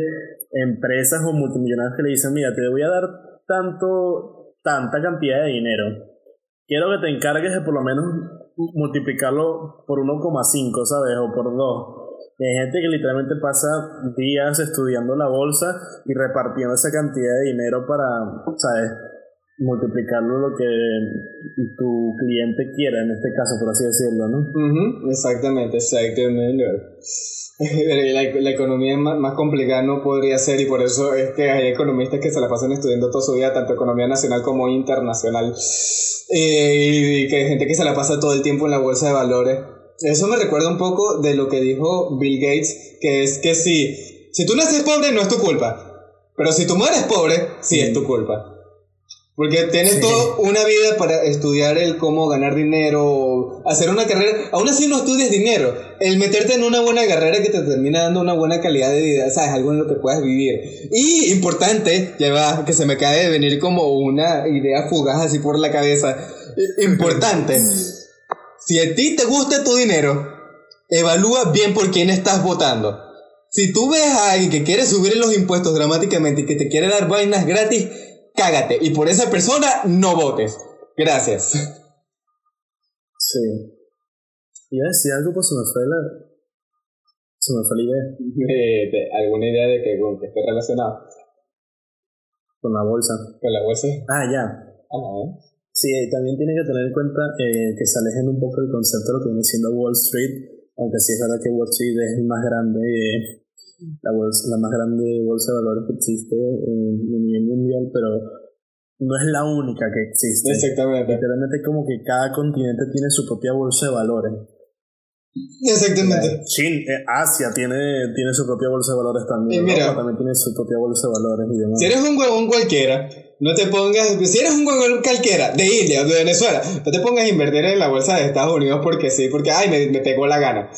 Speaker 1: empresas o multimillonarios que le dicen, mira, te voy a dar tanto, tanta cantidad de dinero. Quiero que te encargues de por lo menos multiplicarlo por 1,5, ¿sabes? O por 2 hay gente que literalmente pasa días estudiando la bolsa y repartiendo esa cantidad de dinero para, ¿sabes? multiplicarlo lo que tu cliente quiera, en este caso, por así decirlo, ¿no?
Speaker 2: Exactamente, exactamente. La, economía más, más, complicada no podría ser y por eso es que hay economistas que se la pasan estudiando toda su vida, tanto economía nacional como internacional, eh, y que hay gente que se la pasa todo el tiempo en la bolsa de valores eso me recuerda un poco de lo que dijo Bill Gates, que es que si, si tú naces pobre no es tu culpa, pero si tú mueres pobre, sí es tu culpa. Porque tienes toda una vida para estudiar el cómo ganar dinero, hacer una carrera. Aún así no estudias dinero. El meterte en una buena carrera que te termina dando una buena calidad de vida, ¿sabes? Algo en lo que puedas vivir. Y importante, ya va, que se me cae de venir como una idea fugaz así por la cabeza. Importante. Si a ti te gusta tu dinero, evalúa bien por quién estás votando. Si tú ves a alguien que quiere subir los impuestos dramáticamente y que te quiere dar vainas gratis, cágate. Y por esa persona no votes. Gracias.
Speaker 1: Sí. Iba a decir algo, pues se me fue la. Se me fue la idea.
Speaker 2: Eh, ¿Alguna idea de que, con que esté relacionado?
Speaker 1: Con la bolsa.
Speaker 2: ¿Con la bolsa?
Speaker 1: Ah, ya.
Speaker 2: Ah,
Speaker 1: Sí, también tiene que tener en cuenta eh, que se alejen un poco del concepto de lo que viene siendo Wall Street, aunque sí es verdad que Wall Street es el más grande, eh, la, bolsa, la más grande bolsa de valores que existe en a nivel mundial, pero no es la única que existe.
Speaker 2: Exactamente.
Speaker 1: Literalmente como que cada continente tiene su propia bolsa de valores.
Speaker 2: Exactamente.
Speaker 1: Chin, eh, Asia tiene, tiene su propia bolsa de valores también.
Speaker 2: Y mira-
Speaker 1: Europa también tiene su propia bolsa de valores y demás.
Speaker 2: Si eres un huevón cualquiera, no te pongas. Si eres un cualquiera, de India o de Venezuela, no te pongas a invertir en la bolsa de Estados Unidos porque sí, porque ay, me, me pegó la gana.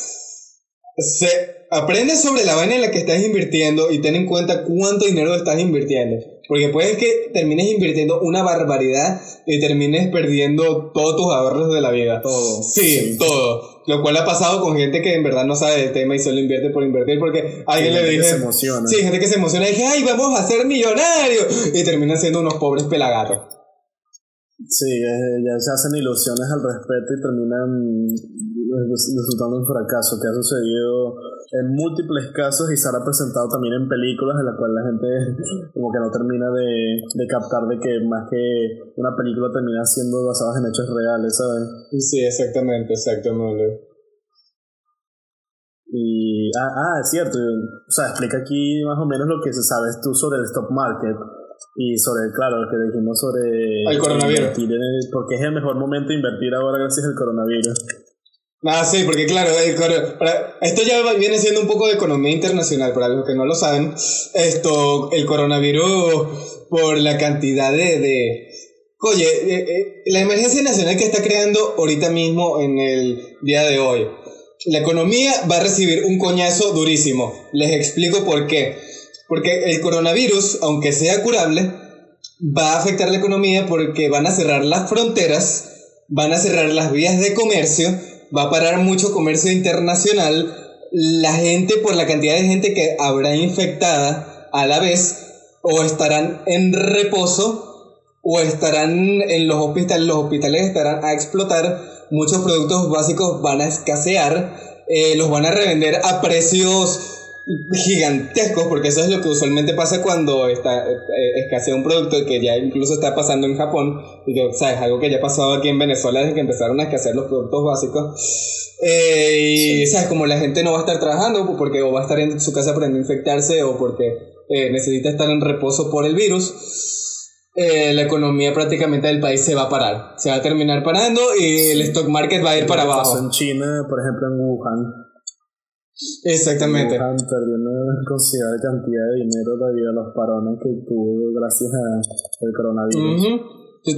Speaker 2: Se, aprende sobre la vaina en la que estás invirtiendo y ten en cuenta cuánto dinero estás invirtiendo. Porque puede que termines invirtiendo una barbaridad y termines perdiendo todos tus ahorros de la vida.
Speaker 1: Todo.
Speaker 2: Sí, todo. Lo cual ha pasado con gente que en verdad no sabe del tema y solo invierte por invertir porque alguien le
Speaker 1: gente que
Speaker 2: dice...
Speaker 1: se emociona.
Speaker 2: Sí, gente que se emociona y dice, ay, vamos a ser millonarios. Y terminan siendo unos pobres pelagatos.
Speaker 1: Sí, eh, ya se hacen ilusiones al respecto y terminan resultando un fracaso que ha sucedido en múltiples casos y se ha presentado también en películas en las cuales la gente como que no termina de, de captar de que más que una película termina siendo basada en hechos reales, ¿sabes?
Speaker 2: Sí, exactamente, exactamente.
Speaker 1: Y, ah, ah, es cierto, o sea, explica aquí más o menos lo que sabes tú sobre el stock market y sobre, claro, lo que dijimos sobre...
Speaker 2: El coronavirus.
Speaker 1: el- porque es el mejor momento de invertir ahora gracias al coronavirus.
Speaker 2: Ah, sí, porque claro, para- esto ya viene siendo un poco de economía internacional, para los que no lo saben. Esto, el coronavirus, por la cantidad de... de oye, eh, eh, la emergencia nacional que está creando ahorita mismo en el día de hoy. La economía va a recibir un coñazo durísimo. Les explico por qué. Porque el coronavirus, aunque sea curable, va a afectar la economía porque van a cerrar las fronteras, van a cerrar las vías de comercio, va a parar mucho comercio internacional, la gente por la cantidad de gente que habrá infectada a la vez o estarán en reposo o estarán en los hospitales, los hospitales estarán a explotar, muchos productos básicos van a escasear, eh, los van a revender a precios gigantescos, porque eso es lo que usualmente pasa cuando está, eh, escasea un producto que ya incluso está pasando en Japón, y que, ¿sabes? Algo que ya ha pasado aquí en Venezuela desde que empezaron a escasear los productos básicos. Eh, y, ¿sabes? Como la gente no va a estar trabajando porque o va a estar en su casa para no infectarse o porque eh, necesita estar en reposo por el virus, eh, la economía prácticamente del país se va a parar. Se va a terminar parando y el stock market va a ir para abajo.
Speaker 1: en China, por ejemplo, en Wuhan.
Speaker 2: Exactamente.
Speaker 1: Wuhan perdió una considerable cantidad de dinero debido a los parones que tuvo gracias al coronavirus. Y, es-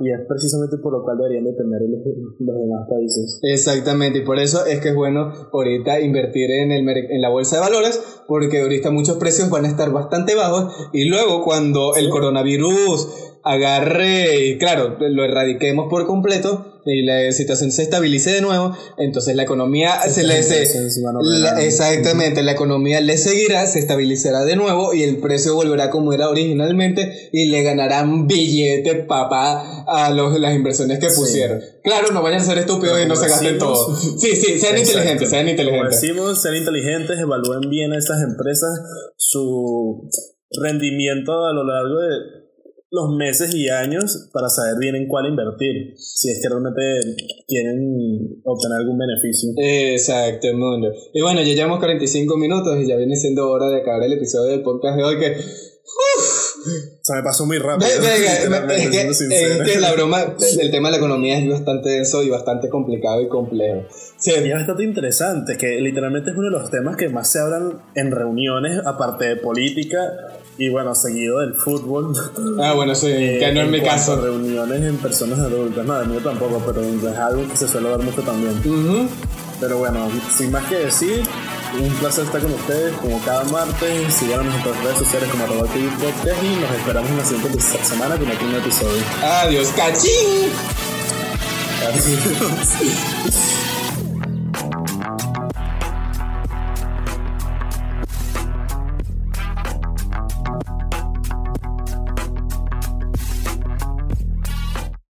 Speaker 1: y es precisamente por lo cual deberían depender los, los demás países.
Speaker 2: Exactamente, y por eso es que es bueno ahorita invertir en, el, en la bolsa de valores, porque ahorita muchos precios van a estar bastante bajos y luego cuando el coronavirus agarre, y claro, lo erradiquemos por completo y la situación se estabilice de nuevo, entonces la economía se le... se-
Speaker 1: van a
Speaker 2: la- exactamente, la economía le seguirá, se estabilizará de nuevo y el precio volverá como era originalmente y le ganarán billete, papá, a los, las inversiones que
Speaker 1: Sí.
Speaker 2: pusieron. Claro, no vayan a ser estúpidos y no se gasten todo. Sí, sí, sean
Speaker 1: Exacto.
Speaker 2: inteligentes, sean
Speaker 1: Como
Speaker 2: inteligentes.
Speaker 1: decimos, ser inteligentes, evalúen bien a estas empresas su rendimiento a lo largo de los meses y años para saber bien en cuál invertir, si es que realmente quieren obtener algún beneficio.
Speaker 2: Exacto, mundo. Y bueno, ya llevamos 45 minutos y ya viene siendo hora de acabar el episodio del podcast de hoy que... uf,
Speaker 1: Se me pasó muy rápido.
Speaker 2: Venga, es, que, es que la broma, el tema de la economía es bastante denso y bastante complicado y complejo.
Speaker 1: Sí. Y es bastante interesante, que literalmente es uno de los temas que más se hablan en reuniones, aparte de política, y bueno, seguido del fútbol.
Speaker 2: Ah, bueno, sí, eh, que no es mi caso.
Speaker 1: Reuniones en personas adultas, no, de mí tampoco, pero es algo que se suele dar mucho también. Pero bueno, sin más que decir, un placer estar con ustedes como cada martes. Síganos en nuestras redes sociales como arroba Podcast y nos esperamos en la siguiente semana con otro episodio.
Speaker 2: Adiós, cachín.
Speaker 1: Adiós.